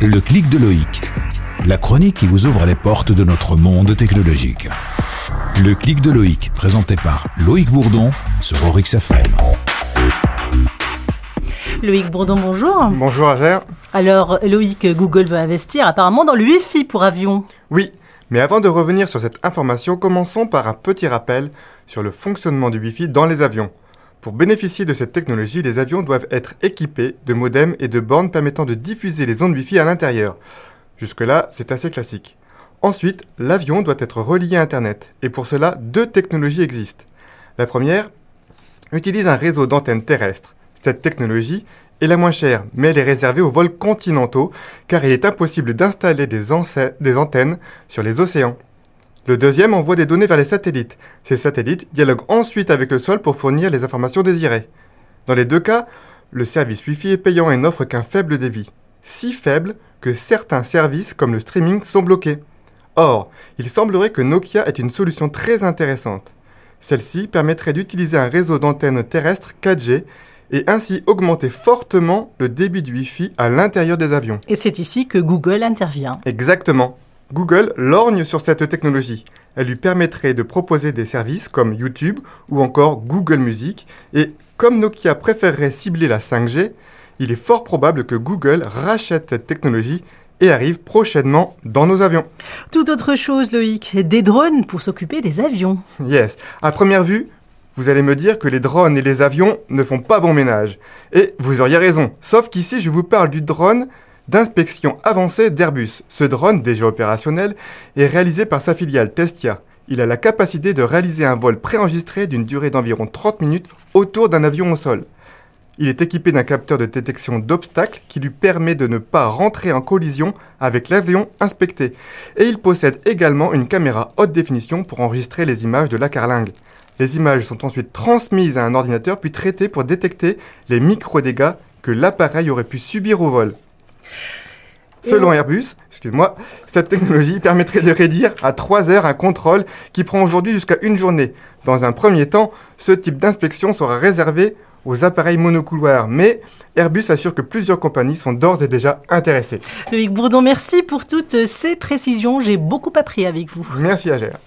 Le clic de Loïc. La chronique qui vous ouvre les portes de notre monde technologique. Le clic de Loïc, présenté par Loïc Bourdon sur Orix FM. Loïc Bourdon, bonjour. Bonjour Agère. Alors, Loïc, Google veut investir apparemment dans le Wi-Fi pour avions. Oui, mais avant de revenir sur cette information, commençons par un petit rappel sur le fonctionnement du Wi-Fi dans les avions. Pour bénéficier de cette technologie, les avions doivent être équipés de modems et de bornes permettant de diffuser les ondes Wi-Fi à l'intérieur. Jusque-là, c'est assez classique. Ensuite, l'avion doit être relié à Internet, et pour cela, deux technologies existent. La première utilise un réseau d'antennes terrestres. Cette technologie est la moins chère, mais elle est réservée aux vols continentaux, car il est impossible d'installer des, des antennes sur les océans. Le deuxième envoie des données vers les satellites. Ces satellites dialoguent ensuite avec le sol pour fournir les informations désirées. Dans les deux cas, le service Wi-Fi est payant et n'offre qu'un faible débit. Si faible que certains services comme le streaming sont bloqués. Or, il semblerait que Nokia ait une solution très intéressante. Celle-ci permettrait d'utiliser un réseau d'antennes terrestres 4G et ainsi augmenter fortement le débit du Wi-Fi à l'intérieur des avions. Et c'est ici que Google intervient. Exactement. Google lorgne sur cette technologie. Elle lui permettrait de proposer des services comme YouTube ou encore Google Music. Et comme Nokia préférerait cibler la 5G, il est fort probable que Google rachète cette technologie et arrive prochainement dans nos avions. Tout autre chose, Loïc, des drones pour s'occuper des avions. Yes. À première vue, vous allez me dire que les drones et les avions ne font pas bon ménage. Et vous auriez raison. Sauf qu'ici, je vous parle du drone d'inspection avancée d'Airbus. Ce drone, déjà opérationnel, est réalisé par sa filiale Testia. Il a la capacité de réaliser un vol préenregistré d'une durée d'environ 30 minutes autour d'un avion au sol. Il est équipé d'un capteur de détection d'obstacles qui lui permet de ne pas rentrer en collision avec l'avion inspecté. Et il possède également une caméra haute définition pour enregistrer les images de la carlingue. Les images sont ensuite transmises à un ordinateur puis traitées pour détecter les micro-dégâts que l'appareil aurait pu subir au vol. Selon Airbus, excuse-moi, cette technologie permettrait de réduire à 3 heures un contrôle qui prend aujourd'hui jusqu'à une journée. Dans un premier temps, ce type d'inspection sera réservé aux appareils monocouloirs, mais Airbus assure que plusieurs compagnies sont d'ores et déjà intéressées. Loïc Bourdon, merci pour toutes ces précisions. J'ai beaucoup appris avec vous. Merci Agère.